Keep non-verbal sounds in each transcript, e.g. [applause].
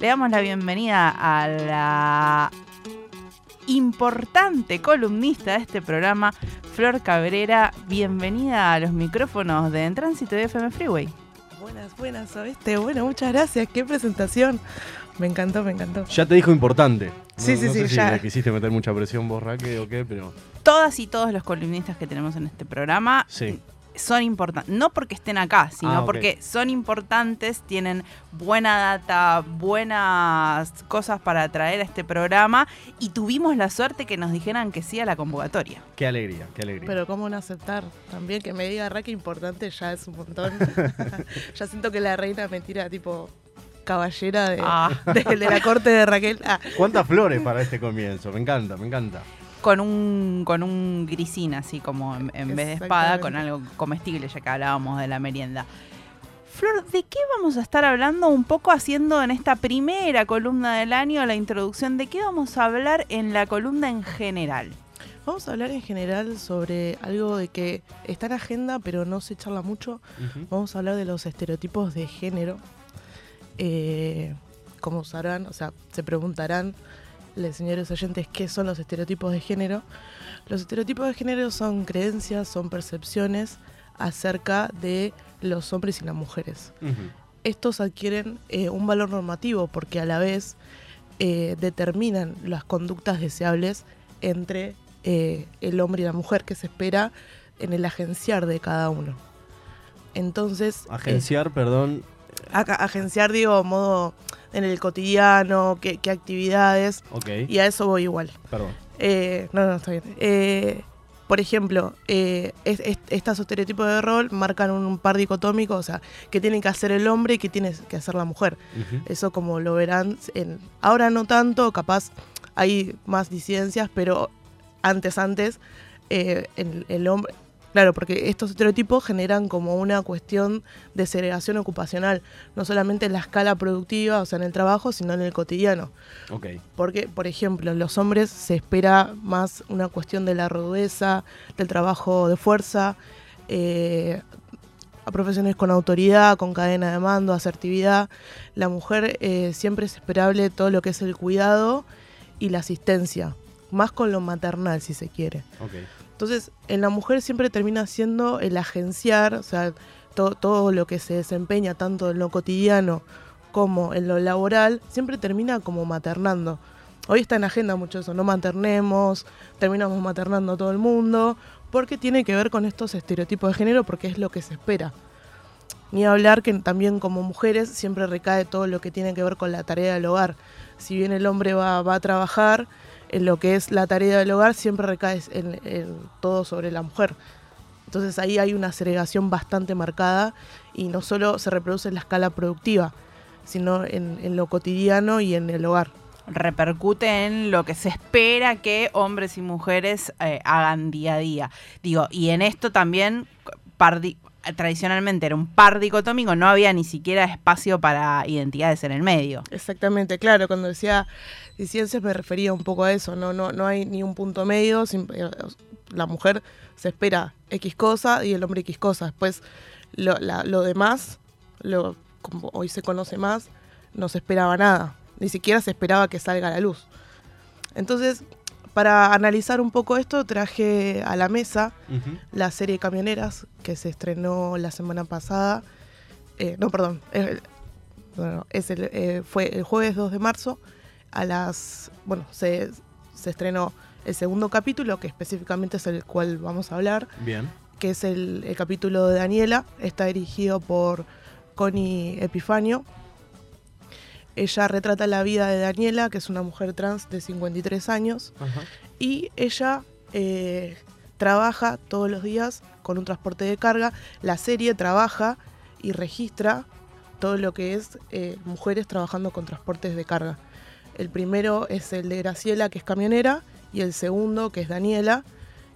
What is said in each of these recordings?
Le damos la bienvenida a la importante columnista de este programa, Flor Cabrera. Bienvenida a los micrófonos de En Tránsito de FM Freeway. Buenas, buenas, ¿oíste? Bueno, muchas gracias. Qué presentación. Me encantó, me encantó. Ya te dijo importante. Sí, sí, no sí, sé si ya. le quisiste meter mucha presión vos, Raque, o qué, pero... Todas y todos los columnistas que tenemos en este programa Sí. Son importantes, no porque estén acá, sino Ah, porque son importantes, tienen buena data, buenas cosas para traer a este programa y tuvimos la suerte que nos dijeran que sí a la convocatoria. Qué alegría, qué alegría. Pero cómo no aceptar también que me diga Raque importante ya es un montón. [laughs] ya siento que la reina me tira tipo caballera de, Ah. de- de la corte de Raquel. Ah, ¿Cuántas flores para este comienzo? Me encanta, me encanta. Con un, con un grisín así como en, en vez de espada, con algo comestible, ya que hablábamos de la merienda. Flor, ¿de qué vamos a estar hablando un poco haciendo en esta primera columna del año la introducción? ¿De qué vamos a hablar en la columna en general? Vamos a hablar en general sobre algo de que está en agenda, pero no se charla mucho. Vamos a hablar de los estereotipos de género. Eh, como sabrán, o sea, se preguntarán, les señores oyentes, qué son los estereotipos de género. Los estereotipos de género son creencias, son percepciones acerca de los hombres y las mujeres. Estos adquieren eh, un valor normativo porque a la vez eh, determinan las conductas deseables entre eh, el hombre y la mujer que se espera en el agenciar de cada uno. Entonces, Agenciar, perdón. Agenciar, digo, modo en el cotidiano, qué, qué actividades, y a eso voy igual. perdón. Eh, no, no, está bien. Eh, por ejemplo, eh, es- es- estos estereotipos de rol marcan un par dicotómico, o sea, que tiene que hacer el hombre y que tiene que hacer la mujer. Eso como lo verán, en, ahora no tanto, capaz hay más disidencias, pero antes, antes, eh, el, el hombre... Claro, porque estos estereotipos generan como una cuestión de segregación ocupacional, no solamente en la escala productiva, o sea, en el trabajo, sino en el cotidiano. Ok, Porque, por ejemplo, en los hombres se espera más una cuestión de la rudeza, del trabajo de fuerza, eh, a profesiones con autoridad, con cadena de mando, asertividad. La mujer eh, siempre es esperable todo lo que es el cuidado y la asistencia, más con lo maternal, si se quiere. ok. Entonces, en la mujer siempre termina siendo el agenciar, o sea, to- todo lo que se desempeña tanto en lo cotidiano como en lo laboral, siempre termina como maternando. Hoy está en agenda mucho eso, no maternemos, terminamos maternando a todo el mundo, porque tiene que ver con estos estereotipos de género, porque es lo que se espera. Ni hablar que también como mujeres siempre recae todo lo que tiene que ver con la tarea del hogar. Si bien el hombre va, va a trabajar, en lo que es la tarea del hogar siempre recae en, todo sobre la mujer. Entonces ahí hay una segregación bastante marcada y no solo se reproduce en la escala productiva, sino en, lo cotidiano y en el hogar. repercute en lo que se espera que hombres y mujeres eh, hagan día a día. Digo, y en esto también tradicionalmente era un par dicotómico, no había ni siquiera espacio para identidades en el medio. Exactamente, claro, cuando decía disidencias me refería un poco a eso, no, no, no hay ni un punto medio, eh, la mujer se espera X cosa y el hombre X cosa, después lo demás, lo, como hoy se conoce más, no se esperaba nada, ni siquiera se esperaba que salga a la luz. Entonces, para analizar un poco esto, traje a la mesa la serie Camioneras que se estrenó la semana pasada. Eh, no, perdón. bueno, es el, eh, fue el jueves 2 de marzo a las... Bueno, se, se estrenó el segundo capítulo, que específicamente es el cual vamos a hablar, Bien. que es el, el capítulo de Daniela. Está dirigido por Connie Epifanio. Ella retrata la vida de Daniela, que es una mujer trans de 53 años, Ajá. y ella eh, trabaja todos los días con un transporte de carga. La serie trabaja y registra todo lo que es eh, mujeres trabajando con transportes de carga. El primero es el de Graciela, que es camionera, y el segundo, que es Daniela,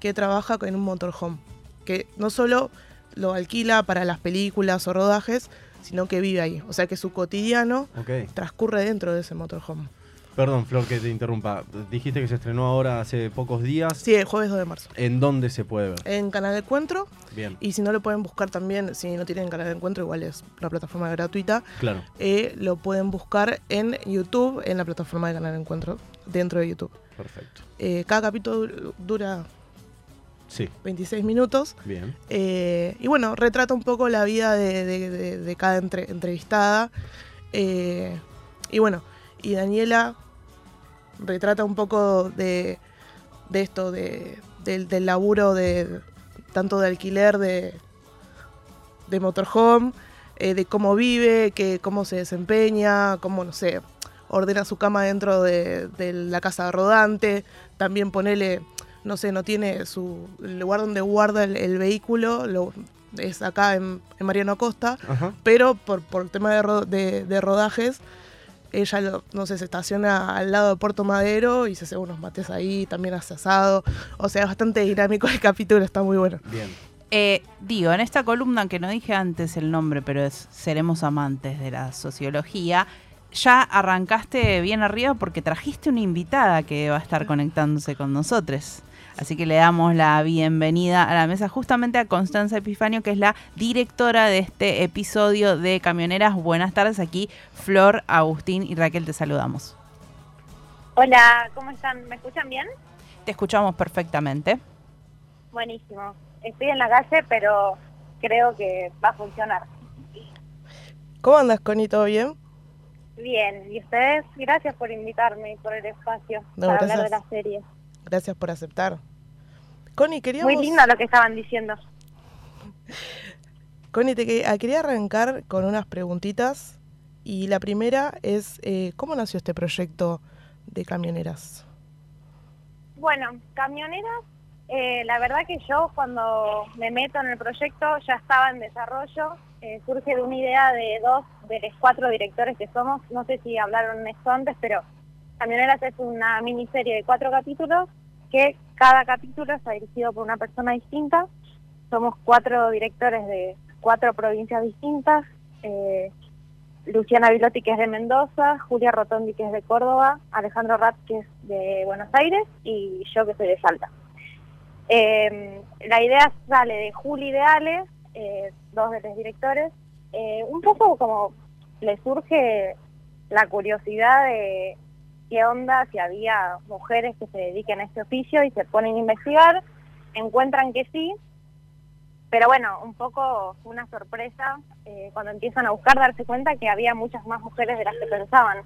que trabaja en un motorhome, que no solo lo alquila para las películas o rodajes, sino que vive ahí. O sea que su cotidiano transcurre dentro de ese motorhome. Perdón, Flor, que te interrumpa. Dijiste que se estrenó ahora hace pocos días. Sí, el jueves 2 de marzo. ¿En dónde se puede ver? En Canal de Encuentro. Bien, Y si no lo pueden buscar también, si no tienen Canal de Encuentro, igual es una plataforma gratuita. claro. eh, lo pueden buscar en YouTube, en la plataforma de Canal de Encuentro, dentro de YouTube. Perfecto. Eh, cada capítulo du- dura Sí, 26 minutos. bien. eh, y bueno, retrata un poco la vida de, de- de- de cada entre- entrevistada. eh, y bueno, y Daniela retrata un poco de, esto, de, del, del laburo de tanto de alquiler de, de motorhome, eh, de cómo vive, que, cómo se desempeña, cómo, no sé, ordena su cama dentro de, de la casa rodante, también ponele, no sé, no tiene su el lugar donde guarda el, el vehículo, lo, es acá en, en Mariano Acosta, Ajá. pero por, por tema de, ro- de- de rodajes, ella, lo- no sé, se estaciona al lado de Puerto Madero y se hace unos mates ahí, también hace asado. O sea, es bastante dinámico el [laughs] capítulo, está muy bueno. Bien. Eh, digo, en esta columna que no dije antes el nombre, pero es Seremos amantes de la sociología, ya arrancaste bien arriba porque trajiste una invitada que va a estar conectándose con nosotros. Así que le damos la bienvenida a la mesa justamente a Constanza Epifanio, que es la directora de este episodio de Camioneras. Buenas tardes, aquí Flor, Agustín y Raquel te saludamos. Hola, ¿cómo están? ¿Me escuchan bien? Te escuchamos perfectamente. Buenísimo. Estoy en la calle, pero creo que va a funcionar. ¿Cómo andas, Connie? ¿Todo bien? Bien, y ustedes, gracias por invitarme y por el espacio No, para gracias. hablar de la serie. Gracias por aceptar. Connie, queríamos... Muy lindo lo que estaban diciendo. [laughs] Connie, te ah, quería arrancar con unas preguntitas. Y la primera es, eh, ¿cómo nació este proyecto de camioneras? Bueno, camioneras, eh, la verdad que yo cuando me meto en el proyecto ya estaba en desarrollo. Eh, surge de una idea de dos de los cuatro directores que somos. No sé si hablaron esto antes, pero Camioneras es una miniserie de cuatro capítulos que cada capítulo está dirigido por una persona distinta. Somos cuatro directores de cuatro provincias distintas. Eh, Luciana Vilotti, que es de Mendoza, Julia Rotondi, que es de Córdoba, Alejandro Rat, que es de Buenos Aires, y yo, que soy de Salta. Eh, la idea sale de Juli y de Ale, eh, dos de los directores. Un poco como le surge la curiosidad de qué onda si había mujeres que se dediquen a este oficio y se ponen a investigar, encuentran que sí, pero bueno, un poco fue una sorpresa eh, cuando empiezan a buscar darse cuenta que había muchas más mujeres de las que pensaban.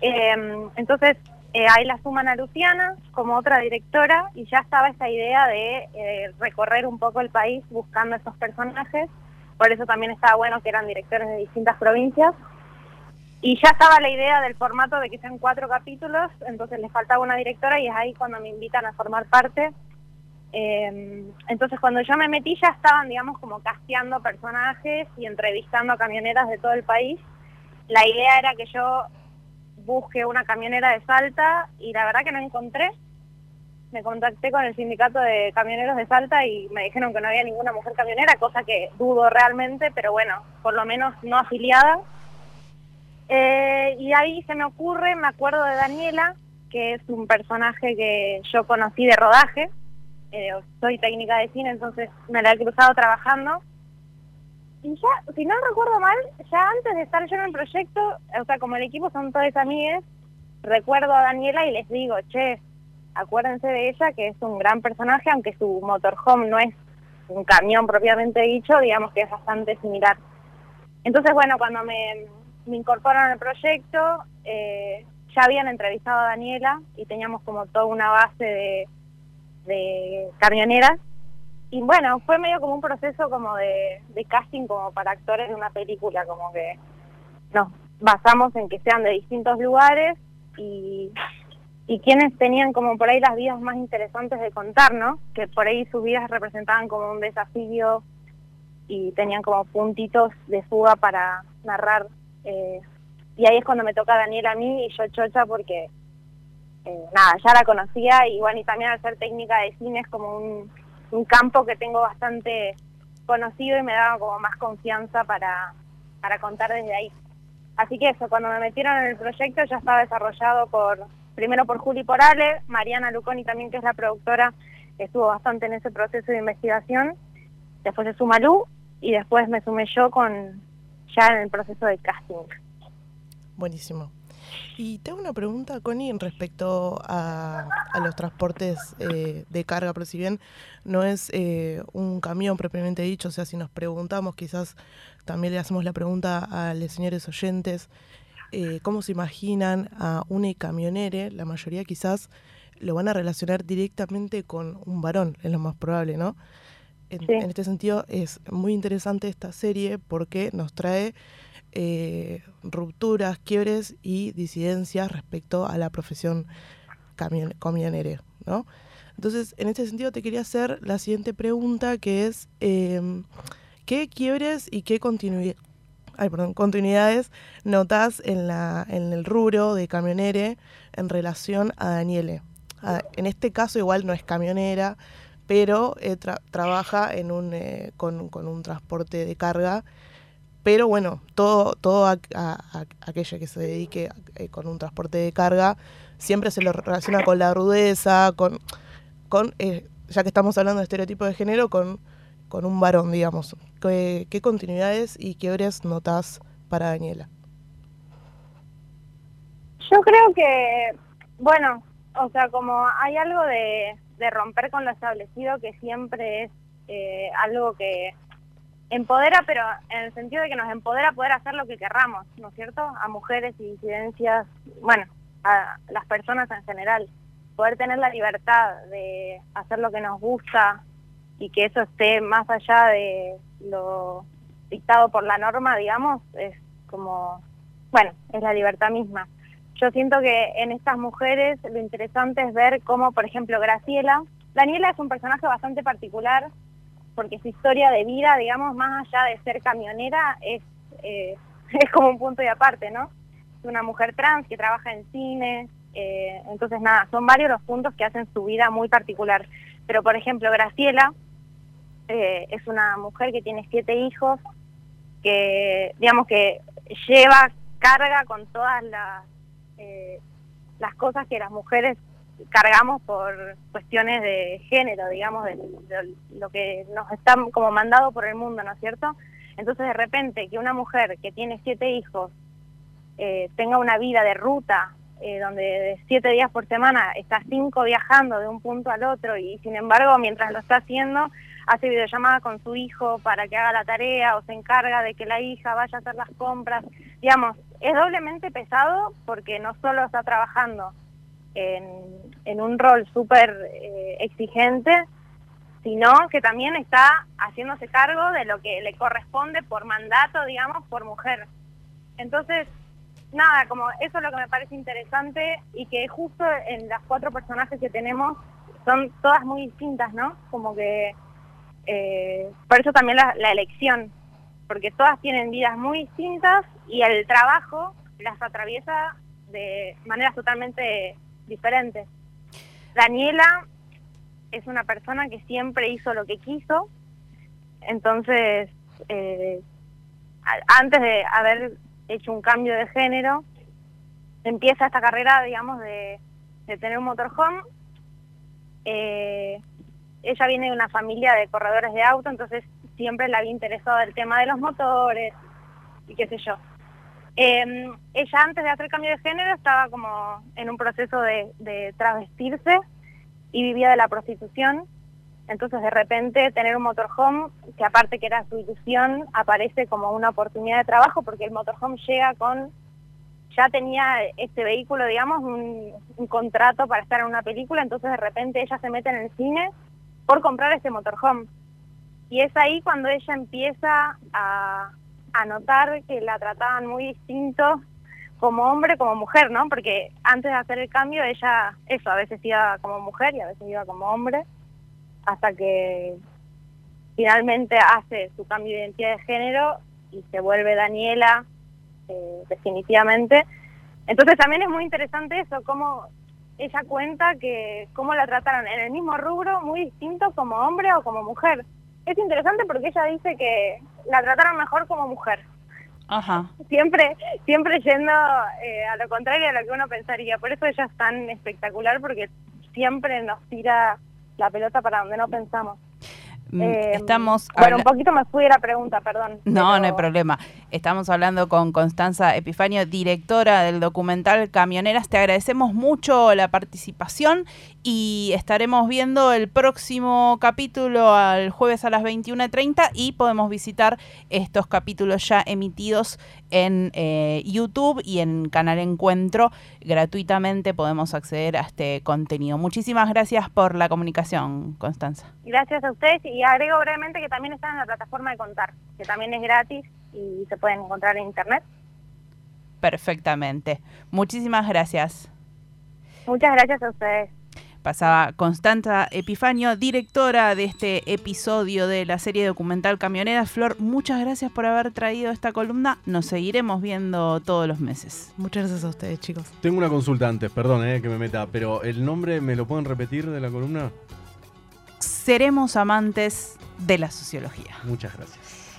Eh, entonces eh, ahí la suman a Luciana como otra directora y ya estaba esta idea de eh, recorrer un poco el país buscando esos personajes, por eso también estaba bueno que eran directores de distintas provincias. Y ya estaba la idea del formato de que sean cuatro capítulos, entonces les faltaba una directora y es ahí cuando me invitan a formar parte. Eh, entonces cuando yo me metí ya estaban, digamos, como casteando personajes y entrevistando a camioneras de todo el país. La idea era que yo busque una camionera de Salta y la verdad que no encontré. Me contacté con el sindicato de camioneros de Salta y me dijeron que no había ninguna mujer camionera, cosa que dudo realmente, pero bueno, por lo menos no afiliada. Eh, y ahí se me ocurre, me acuerdo de Daniela, que es un personaje que yo conocí de rodaje. Eh, soy técnica de cine, entonces me la he cruzado trabajando. Y ya, si no recuerdo mal, ya antes de estar yo en el proyecto, o sea, como el equipo son todas amigas, recuerdo a Daniela y les digo, che, acuérdense de ella, que es un gran personaje, aunque su motorhome no es un camión propiamente dicho, digamos que es bastante similar. Entonces, bueno, cuando me, me incorporaron al proyecto, eh, ya habían entrevistado a Daniela y teníamos como toda una base de, de camioneras. Y bueno, fue medio como un proceso como de, de casting como para actores de una película, como que nos basamos en que sean de distintos lugares y, y quienes tenían como por ahí las vidas más interesantes de contar, ¿no? Que por ahí sus vidas representaban como un desafío y tenían como puntitos de fuga para narrar. Eh, y ahí es cuando me toca Daniela a mí y yo chocha porque, eh, nada, ya la conocía y bueno, y también al ser técnica de cine es como un, un campo que tengo bastante conocido y me daba como más confianza para, para contar desde ahí. Así que eso, cuando me metieron en el proyecto ya estaba desarrollado por, primero por Juli Porale, Mariana Luconi también, que es la productora, estuvo bastante en ese proceso de investigación, después se suma Lu, y después me sumé yo con ya en el proceso de casting. Buenísimo. Y tengo una pregunta, Connie, respecto a, los transportes eh, de carga, pero si bien no es eh, un camión propiamente dicho, o sea, si nos preguntamos, quizás también le hacemos la pregunta a los señores oyentes, eh, ¿cómo se imaginan a una camionere? La mayoría quizás lo van a relacionar directamente con un varón, es lo más probable, ¿no? En, en este sentido es muy interesante esta serie porque nos trae eh, rupturas, quiebres y disidencias respecto a la profesión camionera, ¿no? Entonces, en este sentido te quería hacer la siguiente pregunta, que es, em, ¿qué quiebres y qué continuidad, continuidades notas en, la, en el rubro de camionere en relación a Daniele? en este caso igual no es camionera, pero eh, trabaja en un, eh, con, un transporte de carga pero bueno, todo, todo a, aquella que se dedique eh, con un transporte de carga siempre se lo relaciona con la rudeza, con, eh, ya que estamos hablando de estereotipo de género, con, un varón, digamos. ¿Qué, qué continuidades y quiebres notas para Daniela? Yo creo que, bueno, o sea, como hay algo de, de romper con lo establecido que siempre es eh, algo que empodera, pero en el sentido de que nos empodera poder hacer lo que querramos, ¿no es cierto? A mujeres y disidencias, bueno, a las personas en general. Poder tener la libertad de hacer lo que nos gusta y que eso esté más allá de lo dictado por la norma, digamos, es como, bueno, es la libertad misma. Yo siento que en estas mujeres lo interesante es ver cómo, por ejemplo, Graciela, Daniela es un personaje bastante particular, porque su historia de vida, digamos, más allá de ser camionera, es, eh, [laughs] es como un punto y aparte, ¿no? Es una mujer trans que trabaja en cine, eh, entonces nada, son varios los puntos que hacen su vida muy particular. Pero por ejemplo, Graciela eh, es una mujer que tiene siete hijos, que digamos que lleva carga con todas las, las cosas que las mujeres cargamos por cuestiones de género, digamos, de, lo que nos está como mandado por el mundo, ¿no es cierto? Entonces de repente que una mujer que tiene siete hijos eh, tenga una vida de ruta, eh, donde de siete días por semana está cinco viajando de un punto al otro y sin embargo mientras lo está haciendo hace videollamada con su hijo para que haga la tarea o se encarga de que la hija vaya a hacer las compras, digamos, es doblemente pesado porque no solo está trabajando en, un rol súper eh, exigente, sino que también está haciéndose cargo de lo que le corresponde por mandato, digamos, por mujer. Entonces, nada, como eso es lo que me parece interesante y que justo en las cuatro personajes que tenemos son todas muy distintas, ¿no? Como que, eh, por eso también la, la elección, porque todas tienen vidas muy distintas y el trabajo las atraviesa de maneras totalmente diferentes. Daniela es una persona que siempre hizo lo que quiso, entonces eh, antes de haber hecho un cambio de género, empieza esta carrera, digamos, de, tener un motorhome. Eh, ella viene de una familia de corredores de auto, entonces siempre le había interesado el tema de los motores y qué sé yo. Eh, ella antes de hacer cambio de género estaba como en un proceso de, travestirse y vivía de la prostitución. Entonces de repente tener un motorhome, que aparte que era su ilusión, aparece como una oportunidad de trabajo porque el motorhome llega con, ya tenía este vehículo, digamos, un, un contrato para estar en una película, entonces de repente ella se mete en el cine por comprar este motorhome. Y es ahí cuando ella empieza a, notar que la trataban muy distinto como hombre como mujer, ¿no? Porque antes de hacer el cambio ella, eso, a veces iba como mujer y a veces iba como hombre, hasta que finalmente hace su cambio de identidad de género y se vuelve Daniela eh, definitivamente. Entonces también es muy interesante eso, cómo ella cuenta que cómo la trataron en el mismo rubro muy distinto como hombre o como mujer es interesante porque ella dice que la trataron mejor como mujer. Ajá. Siempre, siempre yendo eh, a lo contrario de lo que uno pensaría. Por eso ella es tan espectacular porque siempre nos tira la pelota para donde no pensamos. Mm, Eh, Estamos Bueno, un poquito me fui de la pregunta, perdón. No, no hay problema. Estamos hablando con Constanza Epifanio, directora del documental Camioneras. Te agradecemos mucho la participación y estaremos viendo el próximo capítulo al jueves a las 21.30 y podemos visitar estos capítulos ya emitidos en eh, YouTube y en Canal Encuentro. Gratuitamente podemos acceder a este contenido. Muchísimas gracias por la comunicación, Constanza. Gracias a ustedes y agrego brevemente que también están en la plataforma de Contar, que también es gratis y se pueden encontrar en internet. Perfectamente. Muchísimas gracias. Muchas gracias a ustedes. Pasaba Constanza Epifanio, directora de este episodio de la serie documental Camioneras. Flor, muchas gracias por haber traído esta columna. Nos seguiremos viendo todos los meses. Muchas gracias a ustedes, chicos. Tengo una consulta antes, perdón eh, que me meta, pero el nombre, ¿me lo pueden repetir de la columna? Seremos amantes de la sociología. Muchas gracias.